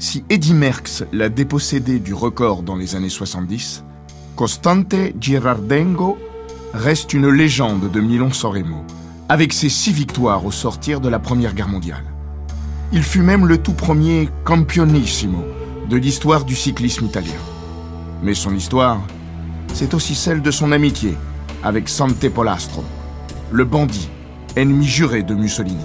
Si Eddy Merckx l'a dépossédé du record dans les années 70, Costante Girardengo reste une légende de Milan-San avec ses six victoires au sortir de la Première Guerre mondiale. Il fut même le tout premier campionissimo de l'histoire du cyclisme italien. Mais son histoire, c'est aussi celle de son amitié avec Sante Polastro, le bandit, ennemi juré de Mussolini.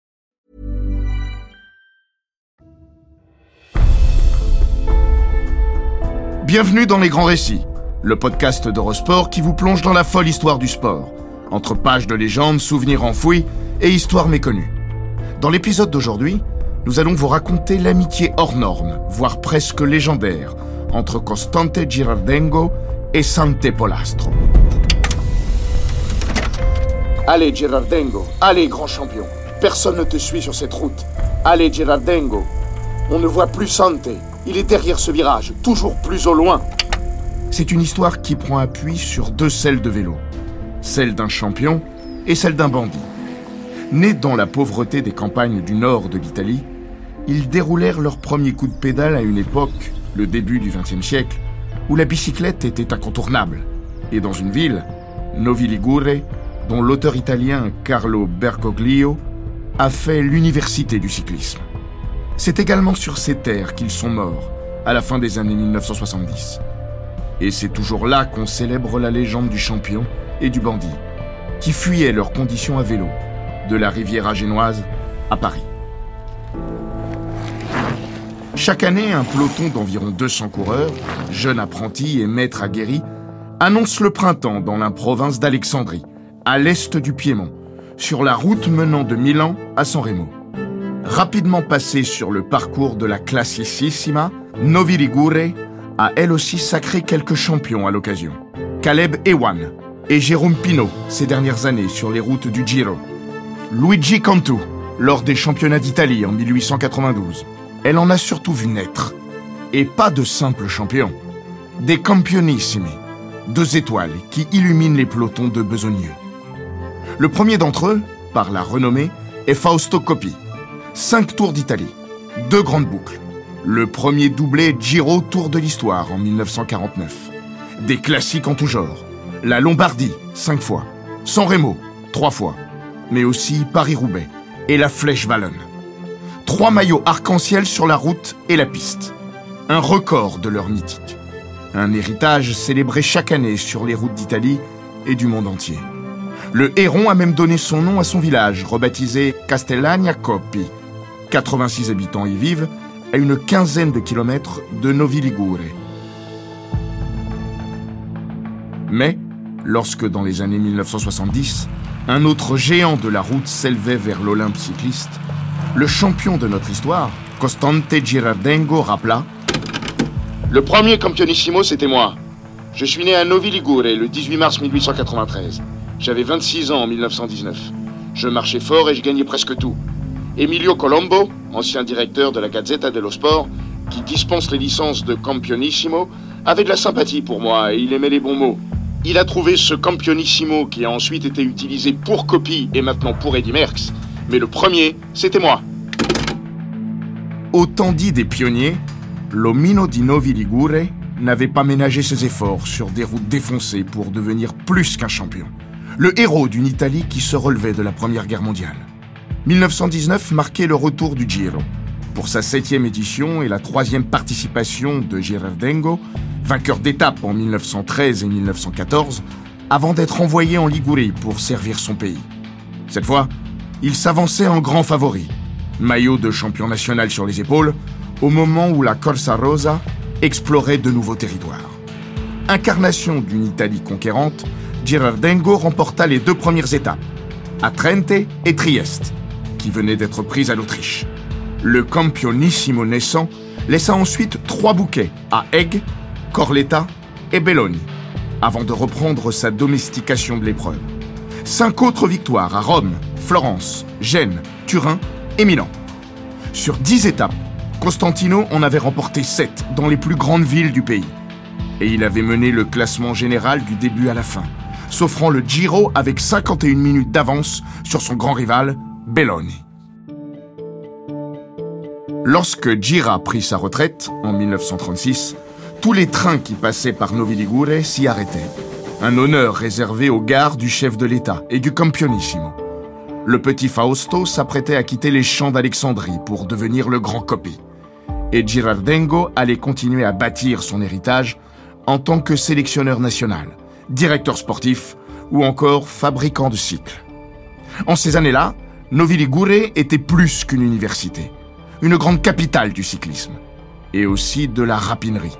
Bienvenue dans Les Grands Récits, le podcast d'Eurosport qui vous plonge dans la folle histoire du sport, entre pages de légendes, souvenirs enfouis et histoires méconnues. Dans l'épisode d'aujourd'hui, nous allons vous raconter l'amitié hors norme, voire presque légendaire, entre Costante Girardengo et Sante Polastro. Allez Girardengo, allez grand champion, personne ne te suit sur cette route. Allez Girardengo, on ne voit plus Sante, il est derrière ce virage, toujours plus au loin. C'est une histoire qui prend appui sur deux selles de vélo, celle d'un champion et celle d'un bandit. Nés dans la pauvreté des campagnes du nord de l'Italie, ils déroulèrent leur premier coup de pédale à une époque, le début du XXe siècle, où la bicyclette était incontournable, et dans une ville, Novi Ligure, dont l'auteur italien Carlo Bergoglio a fait l'université du cyclisme. C'est également sur ces terres qu'ils sont morts, à la fin des années 1970. Et c'est toujours là qu'on célèbre la légende du champion et du bandit, qui fuyaient leurs conditions à vélo, de la rivière génoise à Paris. Chaque année, un peloton d'environ 200 coureurs, jeunes apprentis et maîtres aguerris, annonce le printemps dans la province d'Alexandrie, à l'est du Piémont, sur la route menant de Milan à San Remo. Rapidement passée sur le parcours de la Classicissima, Novi Ligure a elle aussi sacré quelques champions à l'occasion. Caleb Ewan et Jérôme Pino ces dernières années sur les routes du Giro. Luigi Cantu lors des championnats d'Italie en 1892. Elle en a surtout vu naître. Et pas de simples champions. Des campionissimi, deux étoiles qui illuminent les pelotons de besogneux. Le premier d'entre eux, par la renommée, est Fausto Coppi. Cinq tours d'Italie, deux grandes boucles. Le premier doublé Giro Tour de l'Histoire en 1949. Des classiques en tout genre. La Lombardie, cinq fois. San Remo, trois fois. Mais aussi Paris-Roubaix et la Flèche Wallonne. Trois maillots arc-en-ciel sur la route et la piste. Un record de leur mythique. Un héritage célébré chaque année sur les routes d'Italie et du monde entier. Le Héron a même donné son nom à son village, rebaptisé Castellania Coppi. 86 habitants y vivent, à une quinzaine de kilomètres de Novi Ligure. Mais, lorsque dans les années 1970, un autre géant de la route s'élevait vers l'Olympe cycliste, le champion de notre histoire, Costante Girardengo, rappela Le premier campionissimo, c'était moi. Je suis né à Novi Ligure le 18 mars 1893. J'avais 26 ans en 1919. Je marchais fort et je gagnais presque tout. Emilio Colombo, ancien directeur de la Gazzetta dello Sport, qui dispense les licences de campionissimo, avait de la sympathie pour moi et il aimait les bons mots. Il a trouvé ce campionissimo qui a ensuite été utilisé pour Coppi et maintenant pour Eddy Merckx. Mais le premier, c'était moi. Autant dit des pionniers, l'Omino di Novi Ligure n'avait pas ménagé ses efforts sur des routes défoncées pour devenir plus qu'un champion. Le héros d'une Italie qui se relevait de la Première Guerre mondiale. 1919 marquait le retour du Giro. Pour sa septième édition et la troisième participation de Girardengo, vainqueur d'étape en 1913 et 1914, avant d'être envoyé en Ligurie pour servir son pays. Cette fois, il s'avançait en grand favori, maillot de champion national sur les épaules, au moment où la Corsa Rosa explorait de nouveaux territoires. Incarnation d'une Italie conquérante, Girardengo remporta les deux premières étapes, à Trente et Trieste, qui venaient d'être prises à l'Autriche. Le campionissimo naissant laissa ensuite trois bouquets à Egg, Corletta et Belloni, avant de reprendre sa domestication de l'épreuve. Cinq autres victoires à Rome, Florence, Gênes, Turin et Milan. Sur dix étapes, Constantino en avait remporté sept dans les plus grandes villes du pays. Et il avait mené le classement général du début à la fin, s'offrant le Giro avec 51 minutes d'avance sur son grand rival, Belloni. Lorsque Gira prit sa retraite, en 1936, tous les trains qui passaient par Novi Ligure s'y arrêtaient. Un honneur réservé aux gares du chef de l'État et du Campionissimo. Le petit Fausto s'apprêtait à quitter les champs d'Alexandrie pour devenir le grand copie. Et Girardengo allait continuer à bâtir son héritage en tant que sélectionneur national, directeur sportif ou encore fabricant de cycles. En ces années-là, Novi Ligure était plus qu'une université une grande capitale du cyclisme, et aussi de la rapinerie.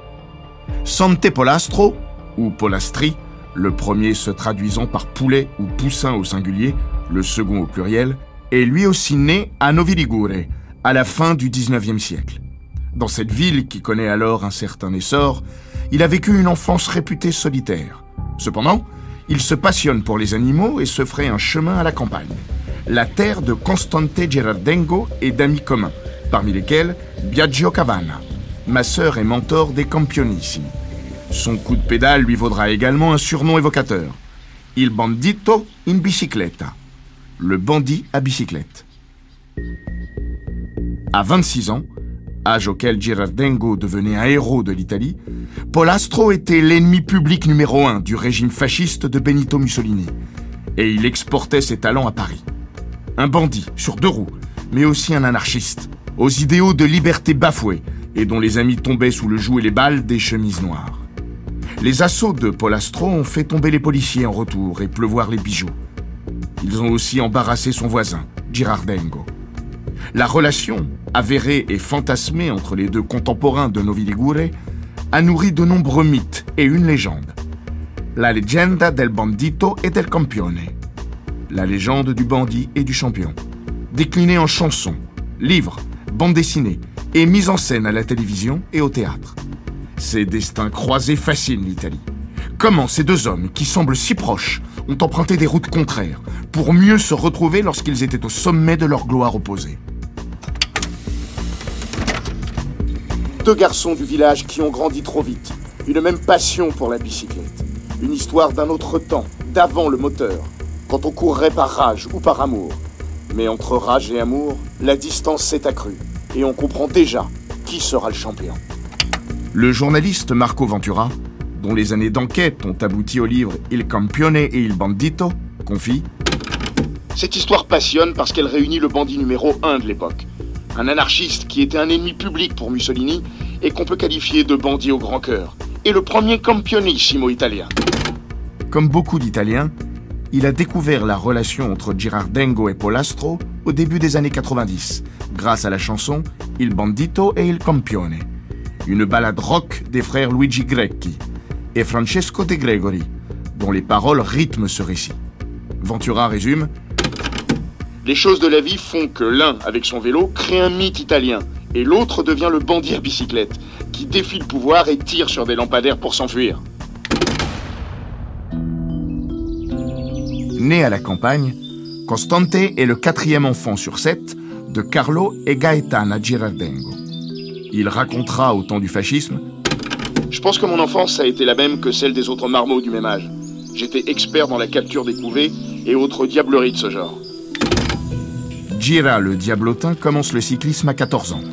Sante Polastro, ou Polastri, le premier se traduisant par poulet ou poussin au singulier, le second au pluriel, est lui aussi né à Novi Ligure, à la fin du XIXe siècle. Dans cette ville qui connaît alors un certain essor, il a vécu une enfance réputée solitaire. Cependant, il se passionne pour les animaux et se ferait un chemin à la campagne, la terre de Constante Gerardengo et d'amis communs, parmi lesquels Biagio Cavana, ma sœur et mentor des Campionissimi. Son coup de pédale lui vaudra également un surnom évocateur, Il Bandito in Bicicletta, le bandit à bicyclette. À 26 ans, âge auquel Girardengo devenait un héros de l'Italie, Polastro était l'ennemi public numéro un du régime fasciste de Benito Mussolini, et il exportait ses talents à Paris. Un bandit sur deux roues, mais aussi un anarchiste, aux idéaux de liberté bafoués et dont les amis tombaient sous le joug et les balles des chemises noires. Les assauts de Polastro ont fait tomber les policiers en retour et pleuvoir les bijoux. Ils ont aussi embarrassé son voisin, Girardengo. La relation, avérée et fantasmée entre les deux contemporains de Novi Ligure, a nourri de nombreux mythes et une légende. La leggenda del bandito et del campione. La légende du bandit et du champion. Déclinée en chansons, livres, bande dessinée et mise en scène à la télévision et au théâtre. Ces destins croisés fascinent l'Italie. Comment ces deux hommes, qui semblent si proches, ont emprunté des routes contraires pour mieux se retrouver lorsqu'ils étaient au sommet de leur gloire opposée? Deux garçons du village qui ont grandi trop vite, une même passion pour la bicyclette, une histoire d'un autre temps, d'avant le moteur, quand on courrait par rage ou par amour. Mais entre rage et amour, la distance s'est accrue et on comprend déjà qui sera le champion. Le journaliste Marco Ventura, dont les années d'enquête ont abouti au livre Il Campione et Il Bandito, confie Cette histoire passionne parce qu'elle réunit le bandit numéro 1 de l'époque. Un anarchiste qui était un ennemi public pour Mussolini et qu'on peut qualifier de bandit au grand cœur. Et le premier campionissimo italien. Comme beaucoup d'Italiens, il a découvert la relation entre Girardengo et Polastro au début des années 90, grâce à la chanson Il Bandito e il Campione, une balade rock des frères Luigi Grecchi et Francesco De Gregori, dont les paroles rythment ce récit. Ventura résume Les choses de la vie font que l'un, avec son vélo, crée un mythe italien, et l'autre devient le bandit à bicyclette, qui défie le pouvoir et tire sur des lampadaires pour s'enfuir. Né à la campagne, Constante est le quatrième enfant sur sept de Carlo et Gaetana Girardengo. Il racontera au temps du fascisme Je pense que mon enfance a été la même que celle des autres marmots du même âge. J'étais expert dans la capture des couvées et autres diableries de ce genre. Gira le diablotin commence le cyclisme à 14 ans.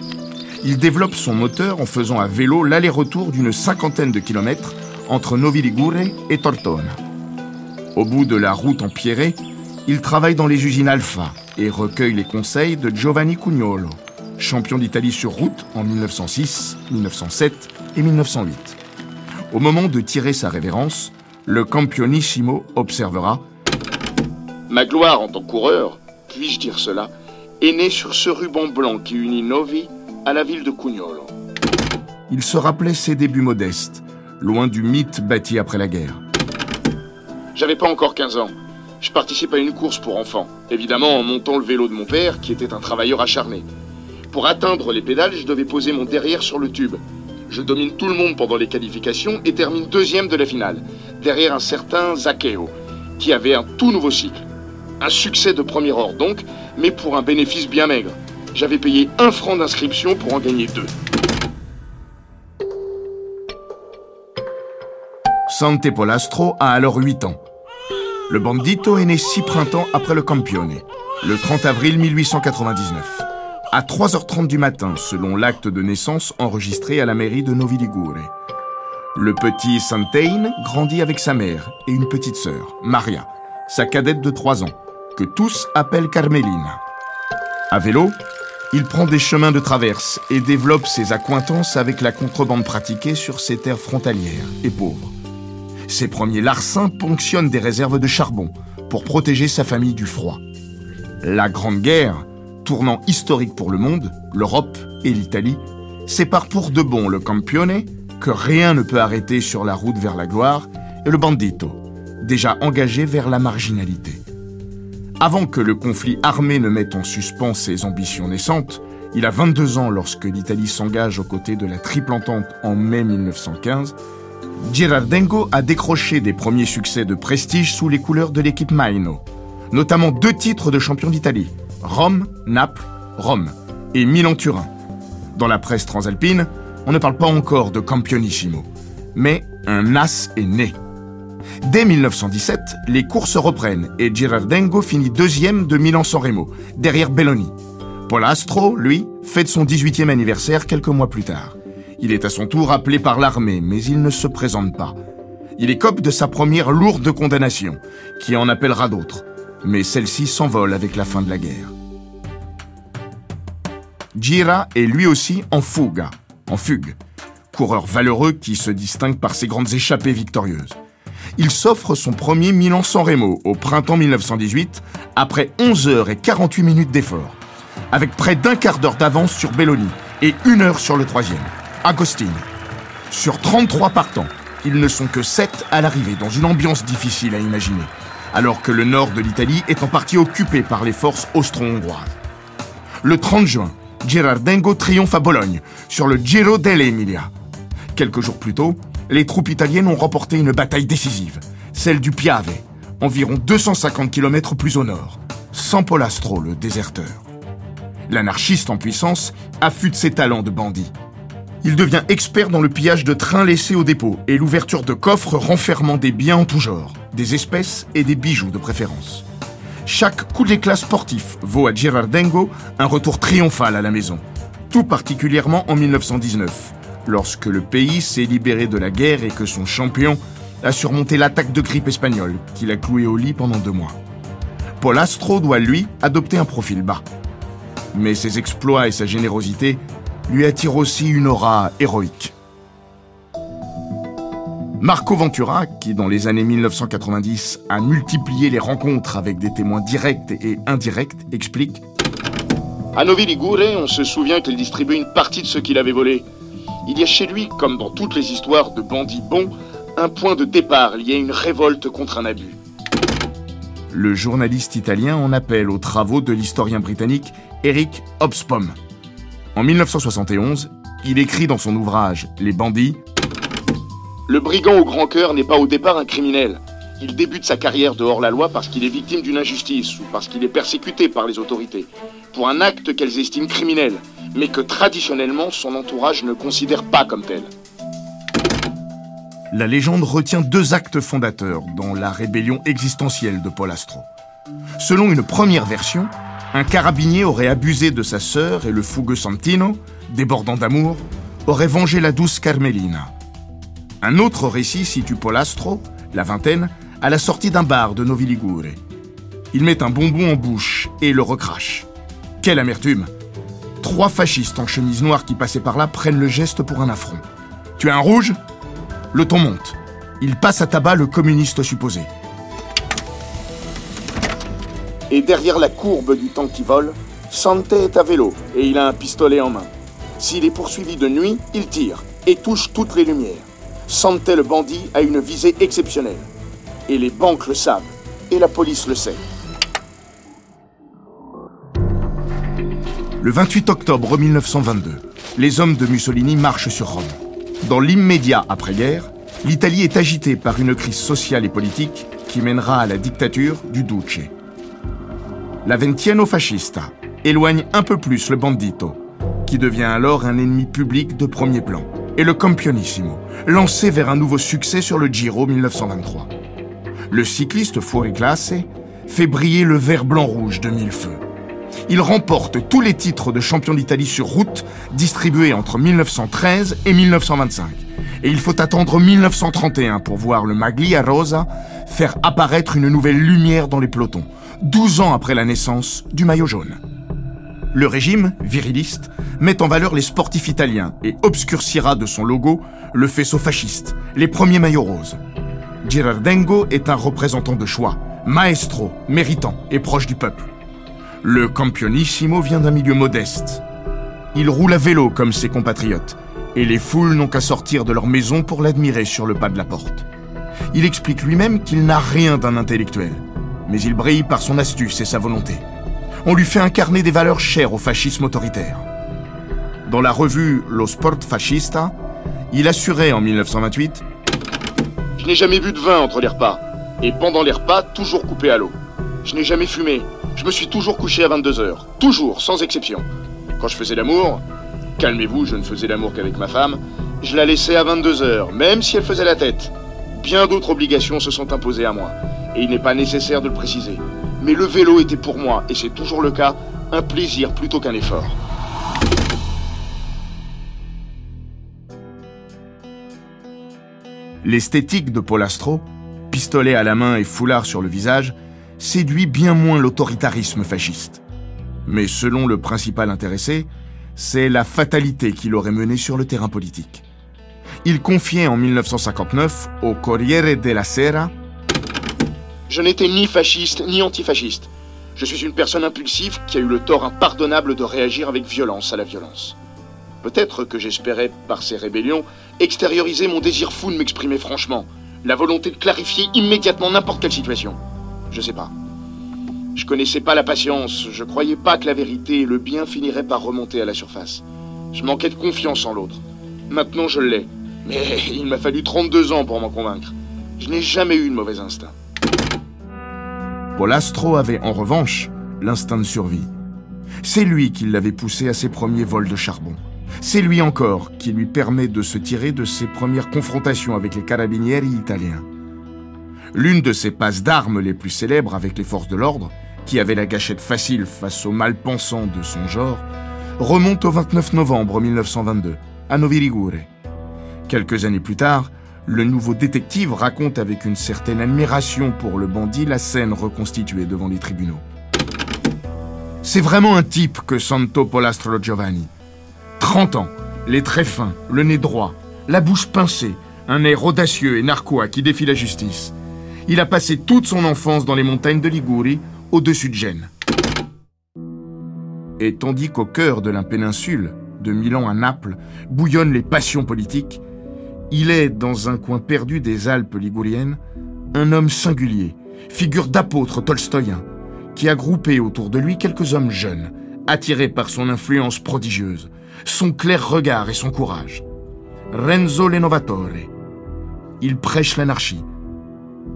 Il développe son moteur en faisant à vélo l'aller-retour d'une cinquantaine de kilomètres entre Novi Ligure et Tortona. Au bout de la route empierrée, il travaille dans les usines Alpha et recueille les conseils de Giovanni Cugnolo, champion d'Italie sur route en 1906, 1907 et 1908. Au moment de tirer sa révérence, le campionissimo observera Ma gloire en tant que coureur, puis-je dire cela, est née sur ce ruban blanc qui unit Novi à la ville de Cugnolo. Il se rappelait ses débuts modestes, loin du mythe bâti après la guerre. J'avais pas encore 15 ans. Je participe à une course pour enfants, évidemment en montant le vélo de mon père, qui était un travailleur acharné. Pour atteindre les pédales, je devais poser mon derrière sur le tube. Je domine tout le monde pendant les qualifications et termine deuxième de la finale, derrière un certain Zakeo, qui avait un tout nouveau cycle. Un succès de premier ordre donc, mais pour un bénéfice bien maigre. J'avais payé un franc d'inscription pour en gagner deux. Sante Polastro a alors 8 ans. Le bandito est né six printemps après le Campione, le 30 avril 1899, à 3h30 du matin, selon l'acte de naissance enregistré à la mairie de Novi Ligure. Le petit Santein grandit avec sa mère et une petite sœur, Maria, sa cadette de 3 ans, que tous appellent Carmelina. À vélo, il prend des chemins de traverse et développe ses accointances avec la contrebande pratiquée sur ces terres frontalières et pauvres. Ses premiers larcins ponctionnent des réserves de charbon pour protéger sa famille du froid. La Grande Guerre, tournant historique pour le monde, l'Europe et l'Italie, sépare pour de bon le Campione, que rien ne peut arrêter sur la route vers la gloire, et le Bandito, déjà engagé vers la marginalité. Avant que le conflit armé ne mette en suspens ses ambitions naissantes, il a 22 ans lorsque l'Italie s'engage aux côtés de la Triple Entente en mai 1915, Girardengo a décroché des premiers succès de prestige sous les couleurs de l'équipe Maino, notamment deux titres de champion d'Italie, Rome, Naples, Rome et Milan-Turin. Dans la presse transalpine, on ne parle pas encore de campionissimo, mais un as est né. Dès 1917, les courses reprennent et Girardengo finit deuxième de Milan-San Remo, derrière Belloni. Polastro, lui, fête son 18e anniversaire quelques mois plus tard. Il est à son tour appelé par l'armée, mais il ne se présente pas. Il écope de sa première lourde condamnation, qui en appellera d'autres, mais celle-ci s'envole avec la fin de la guerre. Gira est lui aussi en fuga, en fugue, coureur valeureux qui se distingue par ses grandes échappées victorieuses. Il s'offre son premier Milan-San Remo au printemps 1918, après 11 heures et 48 minutes d'effort, avec près d'un quart d'heure d'avance sur Belloni et une heure sur le troisième. Agostini. Sur 33 partants, ils ne sont que 7 à l'arrivée, dans une ambiance difficile à imaginer, alors que le nord de l'Italie est en partie occupé par les forces austro-hongroises. Le 30 juin, Girardengo triomphe à Bologne, sur le Giro dell'Emilia. Quelques jours plus tôt, les troupes italiennes ont remporté une bataille décisive, celle du Piave, environ 250 km plus au nord, sans Polastro, le déserteur. L'anarchiste en puissance affûte ses talents de bandit. Il devient expert dans le pillage de trains laissés au dépôt et l'ouverture de coffres renfermant des biens en tout genre, des espèces et des bijoux de préférence. Chaque coup d'éclat sportif vaut à Girardengo un retour triomphal à la maison, tout particulièrement en 1919, lorsque le pays s'est libéré de la guerre et que son champion a surmonté l'attaque de grippe espagnole qu'il a cloué au lit pendant deux mois. Paul Astro doit, lui, adopter un profil bas. Mais ses exploits et sa générosité lui attire aussi une aura héroïque. Marco Ventura, qui dans les années 1990 a multiplié les rencontres avec des témoins directs et indirects, explique À Novi Ligure, on se souvient qu'il distribuait une partie de ce qu'il avait volé. Il y a chez lui, comme dans toutes les histoires de bandits bons, un point de départ lié à une révolte contre un abus. Le journaliste italien en appelle aux travaux de l'historien britannique Eric Hobsbawm. En 1971, il écrit dans son ouvrage Les bandits Le brigand au grand cœur n'est pas au départ un criminel. Il débute sa carrière dehors la loi parce qu'il est victime d'une injustice ou parce qu'il est persécuté par les autorités, pour un acte qu'elles estiment criminel, mais que traditionnellement son entourage ne considère pas comme tel. La légende retient deux actes fondateurs dans la rébellion existentielle de Paul Astro. Selon une première version, un carabinier aurait abusé de sa sœur et le fougueux Santino, débordant d'amour, aurait vengé la douce Carmelina. Un autre récit situe Polastro, la vingtaine, à la sortie d'un bar de Novi Ligure. Il met un bonbon en bouche et le recrache. Quelle amertume Trois fascistes en chemise noire qui passaient par là prennent le geste pour un affront. Tu as un rouge? Le ton monte. Il passe à tabac le communiste supposé. Et derrière la courbe du temps qui vole, Sante est à vélo et il a un pistolet en main. S'il est poursuivi de nuit, il tire et touche toutes les lumières. Sante le bandit a une visée exceptionnelle. Et les banques le savent. Et la police le sait. Le 28 octobre 1922, les hommes de Mussolini marchent sur Rome. Dans l'immédiat après-guerre, l'Italie est agitée par une crise sociale et politique qui mènera à la dictature du Duce. La Ventiano fascista éloigne un peu plus le bandito, qui devient alors un ennemi public de premier plan, et le Campionissimo, lancé vers un nouveau succès sur le Giro 1923. Le cycliste Fuori Classe fait briller le vert blanc rouge de mille feux. Il remporte tous les titres de champion d'Italie sur route distribués entre 1913 et 1925. Et il faut attendre 1931 pour voir le Maglia Rosa faire apparaître une nouvelle lumière dans les pelotons, 12 ans après la naissance du maillot jaune. Le régime, viriliste, met en valeur les sportifs italiens et obscurcira de son logo le faisceau fasciste, les premiers maillots roses. Girardengo est un représentant de choix, maestro, méritant et proche du peuple. Le Campionissimo vient d'un milieu modeste. Il roule à vélo comme ses compatriotes, et les foules n'ont qu'à sortir de leur maison pour l'admirer sur le pas de la porte. Il explique lui-même qu'il n'a rien d'un intellectuel, mais il brille par son astuce et sa volonté. On lui fait incarner des valeurs chères au fascisme autoritaire. Dans la revue Lo Sport Fascista, il assurait en 1928 Je n'ai jamais bu de vin entre les repas. Et pendant les repas, toujours coupé à l'eau. Je n'ai jamais fumé. Je me suis toujours couché à 22h. Toujours, sans exception. Quand je faisais l'amour, calmez-vous, je ne faisais l'amour qu'avec ma femme, je la laissais à 22h, même si elle faisait la tête. Bien d'autres obligations se sont imposées à moi. Et il n'est pas nécessaire de le préciser. Mais le vélo était pour moi, et c'est toujours le cas, un plaisir plutôt qu'un effort. L'esthétique de Polastro, pistolet à la main et foulard sur le visage, séduit bien moins l'autoritarisme fasciste. Mais selon le principal intéressé, c'est la fatalité qui l'aurait mené sur le terrain politique. Il confiait en 1959 au Corriere della Sera Je n'étais ni fasciste ni antifasciste. Je suis une personne impulsive qui a eu le tort impardonnable de réagir avec violence à la violence. Peut-être que j'espérais, par ces rébellions, extérioriser mon désir fou de m'exprimer franchement, la volonté de clarifier immédiatement n'importe quelle situation. Je sais pas. Je connaissais pas la patience, je croyais pas que la vérité et le bien finiraient par remonter à la surface. Je manquais de confiance en l'autre. Maintenant je l'ai. Mais il m'a fallu 32 ans pour m'en convaincre. Je n'ai jamais eu de mauvais instinct. Polastro avait en revanche l'instinct de survie. C'est lui qui l'avait poussé à ses premiers vols de charbon. C'est lui encore qui lui permet de se tirer de ses premières confrontations avec les carabinieri italiens. L'une de ses passes d'armes les plus célèbres avec les forces de l'ordre, qui avait la gâchette facile face aux malpensants de son genre, remonte au 29 novembre 1922, à Novi Ligure. Quelques années plus tard, le nouveau détective raconte avec une certaine admiration pour le bandit la scène reconstituée devant les tribunaux. C'est vraiment un type que Santo Polastro Giovanni. 30 ans, les traits fins, le nez droit, la bouche pincée, un air audacieux et narquois qui défie la justice. Il a passé toute son enfance dans les montagnes de Ligurie, au-dessus de Gênes. Et tandis qu'au cœur de la péninsule, de Milan à Naples, bouillonnent les passions politiques, il est, dans un coin perdu des Alpes liguriennes, un homme singulier, figure d'apôtre tolstoïen, qui a groupé autour de lui quelques hommes jeunes, attirés par son influence prodigieuse, son clair regard et son courage. Renzo Lenovatore. Il prêche l'anarchie.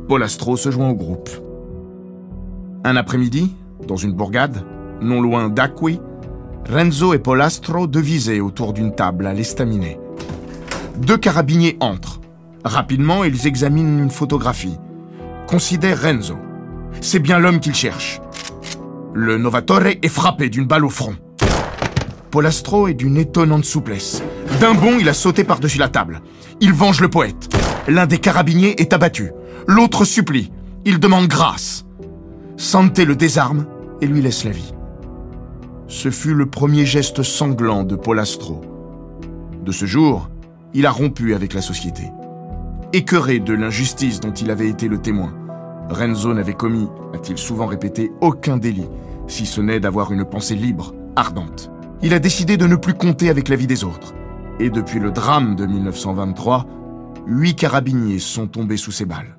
Polastro se joint au groupe. Un après-midi, dans une bourgade, non loin d'Acqui, Renzo et Polastro devisaient autour d'une table à l'estaminet. Deux carabiniers entrent. Rapidement, ils examinent une photographie. Considèrent Renzo. C'est bien l'homme qu'ils cherchent. Le Novatore est frappé d'une balle au front. Polastro est d'une étonnante souplesse. D'un bond, il a sauté par-dessus la table. Il venge le poète. L'un des carabiniers est abattu. L'autre supplie. Il demande grâce. Santé le désarme et lui laisse la vie. Ce fut le premier geste sanglant de Polastro. De ce jour, il a rompu avec la société. écœuré de l'injustice dont il avait été le témoin. Renzo n'avait commis, a-t-il souvent répété, aucun délit, si ce n'est d'avoir une pensée libre, ardente. Il a décidé de ne plus compter avec la vie des autres. Et depuis le drame de 1923, huit carabiniers sont tombés sous ses balles.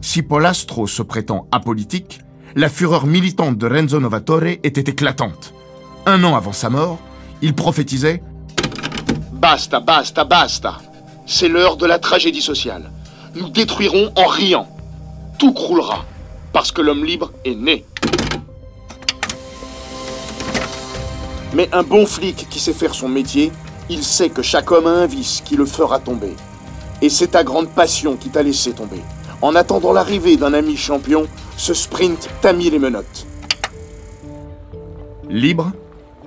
Si Polastro se prétend apolitique, la fureur militante de Renzo Novatore était éclatante. Un an avant sa mort, il prophétisait Basta, basta, basta. C'est l'heure de la tragédie sociale. Nous détruirons en riant. Tout croulera, parce que l'homme libre est né. Mais un bon flic qui sait faire son métier, il sait que chaque homme a un vice qui le fera tomber. Et c'est ta grande passion qui t'a laissé tomber. En attendant l'arrivée d'un ami champion, ce sprint t'a mis les menottes. Libre,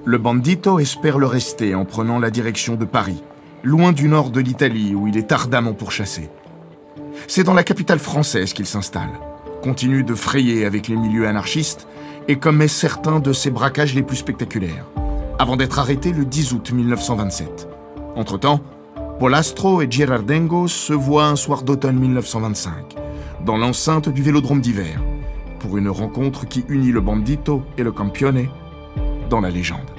le bandito espère le rester en prenant la direction de Paris, loin du nord de l'Italie où il est ardemment pourchassé. C'est dans la capitale française qu'il s'installe, continue de frayer avec les milieux anarchistes et commet certains de ses braquages les plus spectaculaires, avant d'être arrêté le 10 août 1927. Entre-temps, Polastro et Girardengo se voient un soir d'automne 1925, dans l'enceinte du vélodrome d'hiver, pour une rencontre qui unit le bandito et le campione dans la légende.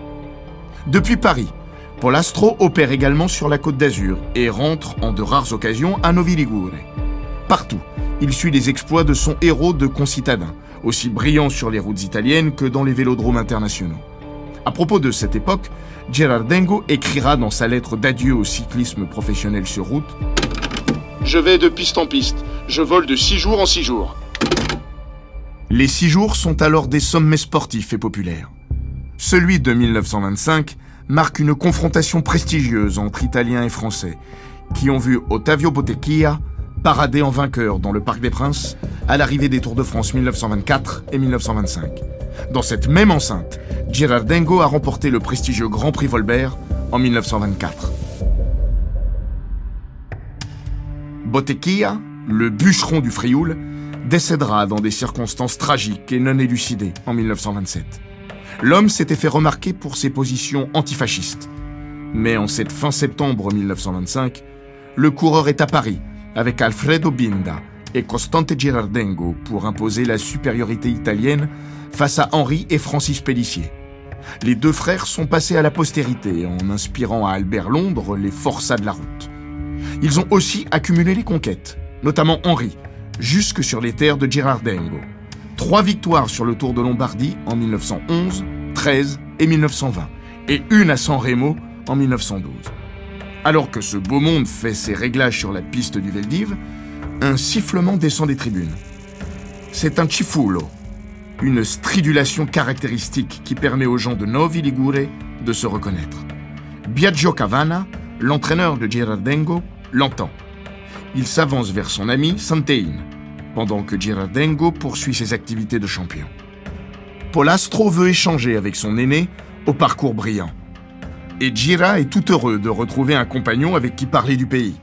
Depuis Paris, Polastro opère également sur la côte d'Azur et rentre en de rares occasions à Novi Ligure. Partout, il suit les exploits de son héros de concitadin, aussi brillant sur les routes italiennes que dans les vélodromes internationaux. À propos de cette époque, Gerardengo écrira dans sa lettre d'adieu au cyclisme professionnel sur route Je vais de piste en piste. Je vole de six jours en six jours. Les six jours sont alors des sommets sportifs et populaires. Celui de 1925 marque une confrontation prestigieuse entre Italiens et Français, qui ont vu Ottavio Bottecchia parader en vainqueur dans le Parc des Princes à l'arrivée des Tours de France 1924 et 1925. Dans cette même enceinte, Girardengo a remporté le prestigieux Grand Prix Volbert en 1924. Bottecchia, le bûcheron du Frioul, décédera dans des circonstances tragiques et non élucidées en 1927. L'homme s'était fait remarquer pour ses positions antifascistes. Mais en cette fin septembre 1925, le coureur est à Paris avec Alfredo Binda et Costante Girardengo pour imposer la supériorité italienne face à Henri et Francis Pellissier. Les deux frères sont passés à la postérité en inspirant à Albert Londres les forçats de la route. Ils ont aussi accumulé les conquêtes, notamment Henri, jusque sur les terres de Girardengo. Trois victoires sur le Tour de Lombardie en 1911, 13 et 1920, et une à San Remo en 1912. Alors que ce beau monde fait ses réglages sur la piste du Veldiv, un sifflement descend des tribunes. C'est un chifulo, une stridulation caractéristique qui permet aux gens de Novi Ligure de se reconnaître. Biagio Cavana, l'entraîneur de Girardengo, l'entend. Il s'avance vers son ami Santein, pendant que Girardengo poursuit ses activités de champion. Polastro veut échanger avec son aîné au parcours brillant. Et Gira est tout heureux de retrouver un compagnon avec qui parler du pays.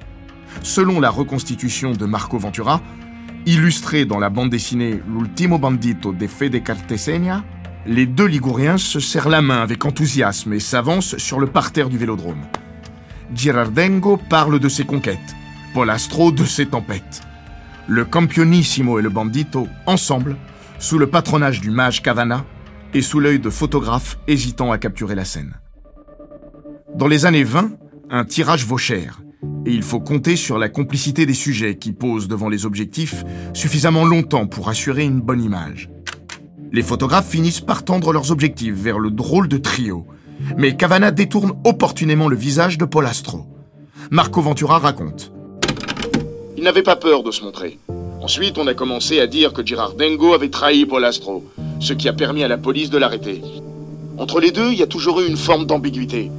Selon la reconstitution de Marco Ventura, illustrée dans la bande dessinée L'ultimo bandito de Fede Cartesenia, les deux Liguriens se serrent la main avec enthousiasme et s'avancent sur le parterre du vélodrome. Girardengo parle de ses conquêtes, Polastro de ses tempêtes. Le Campionissimo et le Bandito, ensemble, sous le patronage du mage Cavana et sous l'œil de photographes hésitant à capturer la scène. Dans les années 20, un tirage vaut cher, et il faut compter sur la complicité des sujets qui posent devant les objectifs suffisamment longtemps pour assurer une bonne image. Les photographes finissent par tendre leurs objectifs vers le drôle de trio, mais Cavana détourne opportunément le visage de Polastro. Marco Ventura raconte. N'avait pas peur de se montrer. Ensuite, on a commencé à dire que Girardengo avait trahi Polastro, ce qui a permis à la police de l'arrêter. Entre les deux, il y a toujours eu une forme d'ambiguïté.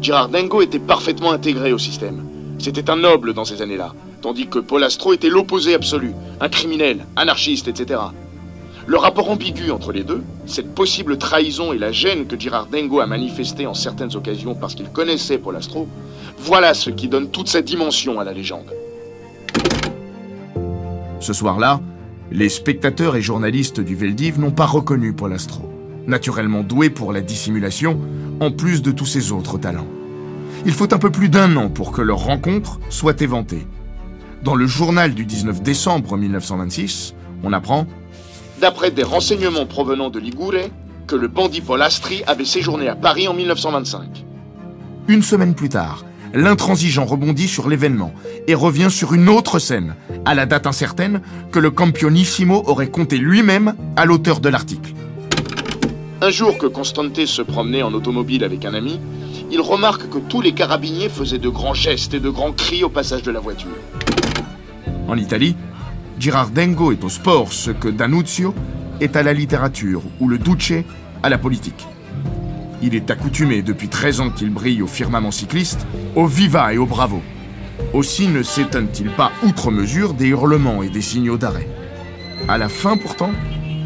Girardengo était parfaitement intégré au système. C'était un noble dans ces années-là, tandis que Polastro était l'opposé absolu, un criminel, anarchiste, etc. Le rapport ambigu entre les deux, cette possible trahison et la gêne que Girardengo a manifestée en certaines occasions parce qu'il connaissait Polastro, voilà ce qui donne toute sa dimension à la légende. Ce soir-là, les spectateurs et journalistes du Veldiv n'ont pas reconnu Polastro, naturellement doué pour la dissimulation, en plus de tous ses autres talents. Il faut un peu plus d'un an pour que leur rencontre soit éventée. Dans le journal du 19 décembre 1926, on apprend D'après des renseignements provenant de Ligure, que le bandit Polastri avait séjourné à Paris en 1925. Une semaine plus tard, l'intransigeant rebondit sur l'événement et revient sur une autre scène, à la date incertaine, que le Campionissimo aurait compté lui-même à l'auteur de l'article. Un jour que Constante se promenait en automobile avec un ami, il remarque que tous les carabiniers faisaient de grands gestes et de grands cris au passage de la voiture. En Italie, Girardengo est au sport ce que Danuzio est à la littérature ou le Duce à la politique. Il est accoutumé depuis 13 ans qu'il brille au firmament cycliste, au viva et au bravo. Aussi ne s'étonne-t-il pas outre mesure des hurlements et des signaux d'arrêt. À la fin pourtant,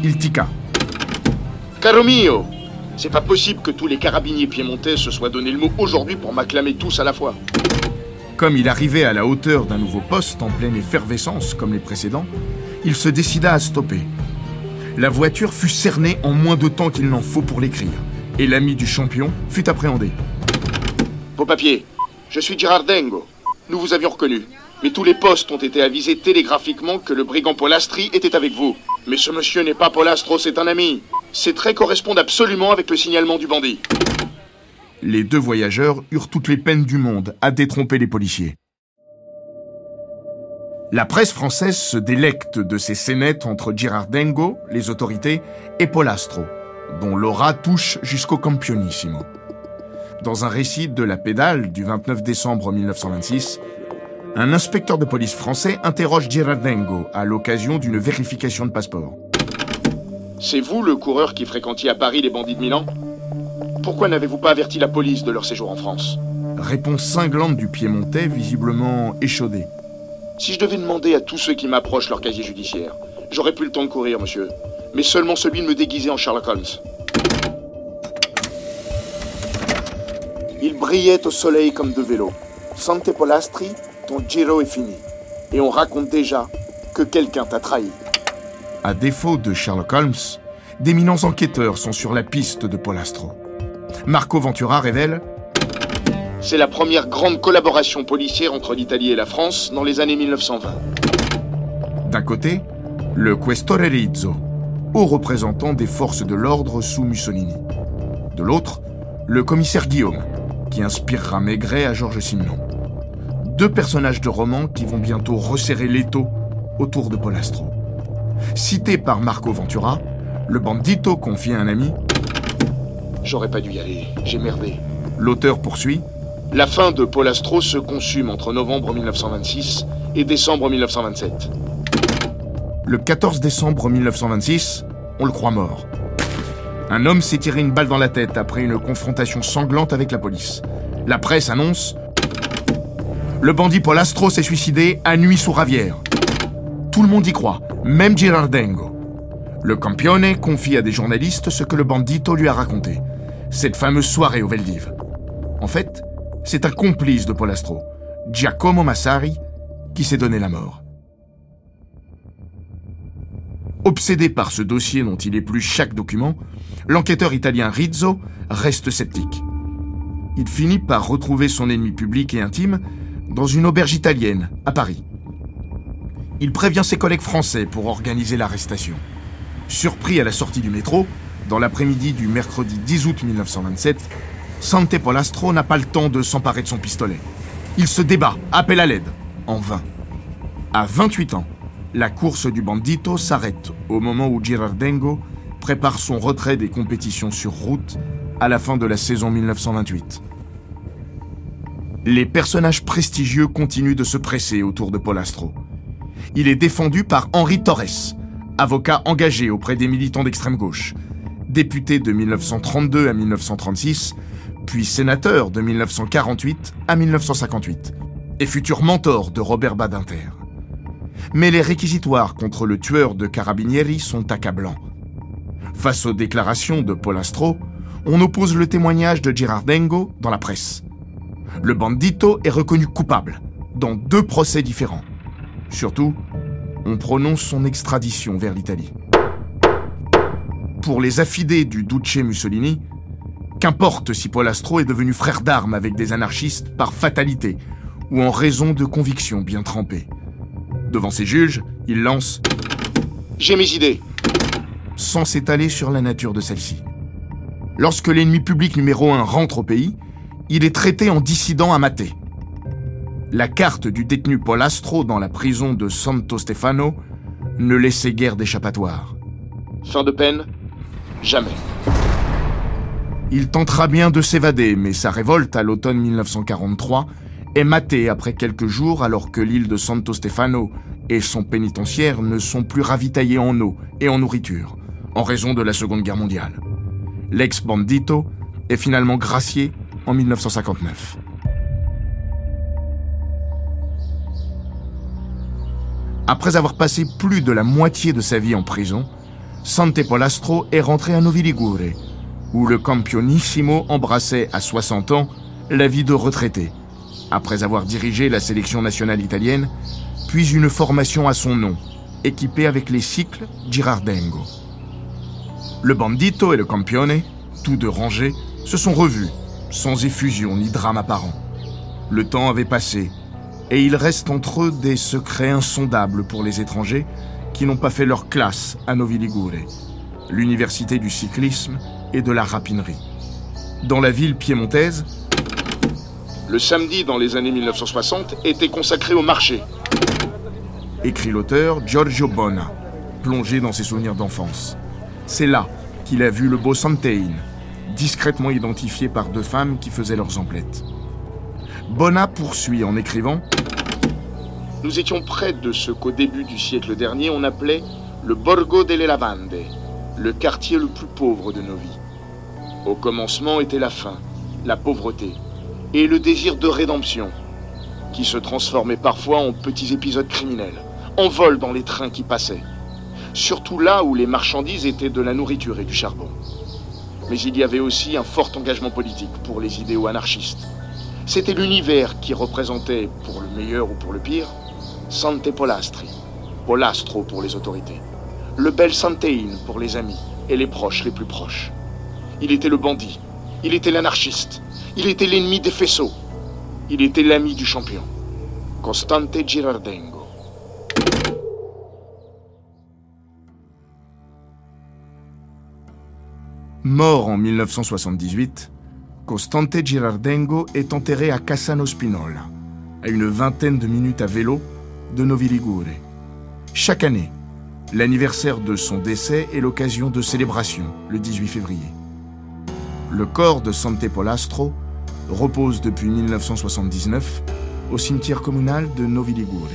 il tica. Caro mio C'est pas possible que tous les carabiniers piémontais se soient donné le mot aujourd'hui pour m'acclamer tous à la fois. Comme il arrivait à la hauteur d'un nouveau poste en pleine effervescence comme les précédents, il se décida à stopper. La voiture fut cernée en moins de temps qu'il n'en faut pour l'écrire et l'ami du champion fut appréhendé. Vos papiers. Je suis Girardengo. Nous vous avions reconnu. Mais tous les postes ont été avisés télégraphiquement que le brigand Polastri était avec vous. Mais ce monsieur n'est pas Polastro, c'est un ami. Ces traits correspondent absolument avec le signalement du bandit. Les deux voyageurs eurent toutes les peines du monde à détromper les policiers. La presse française se délecte de ces scénettes entre Girardengo, les autorités, et Polastro, dont l'aura touche jusqu'au Campionissimo. Dans un récit de la pédale du 29 décembre 1926, un inspecteur de police français interroge Girardengo à l'occasion d'une vérification de passeport. C'est vous le coureur qui fréquentiez à Paris les bandits de Milan? Pourquoi n'avez-vous pas averti la police de leur séjour en France? Réponse cinglante du Piémontais, visiblement échaudé. Si je devais demander à tous ceux qui m'approchent leur casier judiciaire, j'aurais plus le temps de courir, monsieur mais seulement celui de me déguiser en Sherlock Holmes. Il brillait au soleil comme de vélo. Sante Polastri, ton giro est fini. Et on raconte déjà que quelqu'un t'a trahi. À défaut de Sherlock Holmes, d'éminents enquêteurs sont sur la piste de Polastro. Marco Ventura révèle C'est la première grande collaboration policière entre l'Italie et la France dans les années 1920. D'un côté, le Questore Rizzo, haut représentant des forces de l'ordre sous Mussolini. De l'autre, le commissaire Guillaume, qui inspirera Maigret à Georges Simenon. Deux personnages de roman qui vont bientôt resserrer l'étau autour de Polastro. Cité par Marco Ventura, le bandito confie à un ami J'aurais pas dû y aller, j'ai merdé. L'auteur poursuit La fin de Polastro se consume entre novembre 1926 et décembre 1927. Le 14 décembre 1926, on le croit mort. Un homme s'est tiré une balle dans la tête après une confrontation sanglante avec la police. La presse annonce Le bandit Paul s'est suicidé à nuit sous Ravière. Tout le monde y croit, même Girardengo. Le campione confie à des journalistes ce que le bandito lui a raconté. Cette fameuse soirée au Veldiv. En fait, c'est un complice de Polastro, Giacomo Massari, qui s'est donné la mort. Obsédé par ce dossier dont il épluche chaque document, l'enquêteur italien Rizzo reste sceptique. Il finit par retrouver son ennemi public et intime dans une auberge italienne, à Paris. Il prévient ses collègues français pour organiser l'arrestation. Surpris à la sortie du métro, dans l'après-midi du mercredi 10 août 1927, Sante Polastro n'a pas le temps de s'emparer de son pistolet. Il se débat, appelle à l'aide, en vain. À 28 ans, la course du bandito s'arrête au moment où Girardengo prépare son retrait des compétitions sur route à la fin de la saison 1928. Les personnages prestigieux continuent de se presser autour de Polastro. Il est défendu par Henri Torres, avocat engagé auprès des militants d'extrême gauche, député de 1932 à 1936, puis sénateur de 1948 à 1958, et futur mentor de Robert Badinter mais les réquisitoires contre le tueur de Carabinieri sont accablants. Face aux déclarations de Polastro, on oppose le témoignage de Girardengo dans la presse. Le bandito est reconnu coupable dans deux procès différents. Surtout, on prononce son extradition vers l'Italie. Pour les affidés du Duce Mussolini, Qu'importe si Polastro est devenu frère d'armes avec des anarchistes par fatalité ou en raison de convictions bien trempées. Devant ses juges, il lance J'ai mes idées. sans s'étaler sur la nature de celle-ci. Lorsque l'ennemi public numéro un rentre au pays, il est traité en dissident à mater. La carte du détenu Polastro dans la prison de Santo Stefano ne laissait guère d'échappatoire. Fin de peine Jamais. Il tentera bien de s'évader, mais sa révolte à l'automne 1943 est matée après quelques jours alors que l'île de Santo Stefano et son pénitentiaire ne sont plus ravitaillés en eau et en nourriture, en raison de la Seconde Guerre mondiale. L'ex-bandito est finalement gracié en 1959. Après avoir passé plus de la moitié de sa vie en prison, Sante Polastro est rentré à Novi Ligure, où le campionissimo embrassait à 60 ans la vie de retraité, après avoir dirigé la sélection nationale italienne, puis une formation à son nom, équipée avec les cycles Girardengo. Le bandito et le campione, tous deux rangés, se sont revus, sans effusion ni drame apparent. Le temps avait passé, et il reste entre eux des secrets insondables pour les étrangers qui n'ont pas fait leur classe à Novi Ligure, l'université du cyclisme et de la rapinerie. Dans la ville piémontaise, Le samedi dans les années 1960 était consacré au marché. écrit l'auteur Giorgio Bona, plongé dans ses souvenirs d'enfance. C'est là qu'il a vu le beau Santein, discrètement identifié par deux femmes qui faisaient leurs emplettes. Bona poursuit en écrivant Nous étions près de ce qu'au début du siècle dernier on appelait le Borgo delle Lavande, le quartier le plus pauvre de nos vies. Au commencement était la faim, la pauvreté et le désir de rédemption, qui se transformait parfois en petits épisodes criminels, en vol dans les trains qui passaient, surtout là où les marchandises étaient de la nourriture et du charbon. Mais il y avait aussi un fort engagement politique pour les idéaux anarchistes. C'était l'univers qui représentait, pour le meilleur ou pour le pire, Sante Polastri, Polastro pour les autorités, le bel Santein pour les amis et les proches les plus proches. Il était le bandit, il était l'anarchiste, il était l'ennemi des faisceaux, il était l'ami du champion, Costante Girardengo. Mort en 1978, Costante Girardengo est enterré à Cassano Spinola, à une vingtaine de minutes à vélo de Novi Ligure. Chaque année, l'anniversaire de son décès est l'occasion de célébrations, le 18 février. Le corps de Sante Polastro repose depuis 1979 au cimetière communal de Novi Ligure.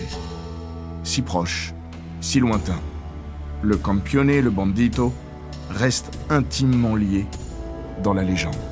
Si proche, si lointain, le campione le bandito restent intimement liés dans la légende.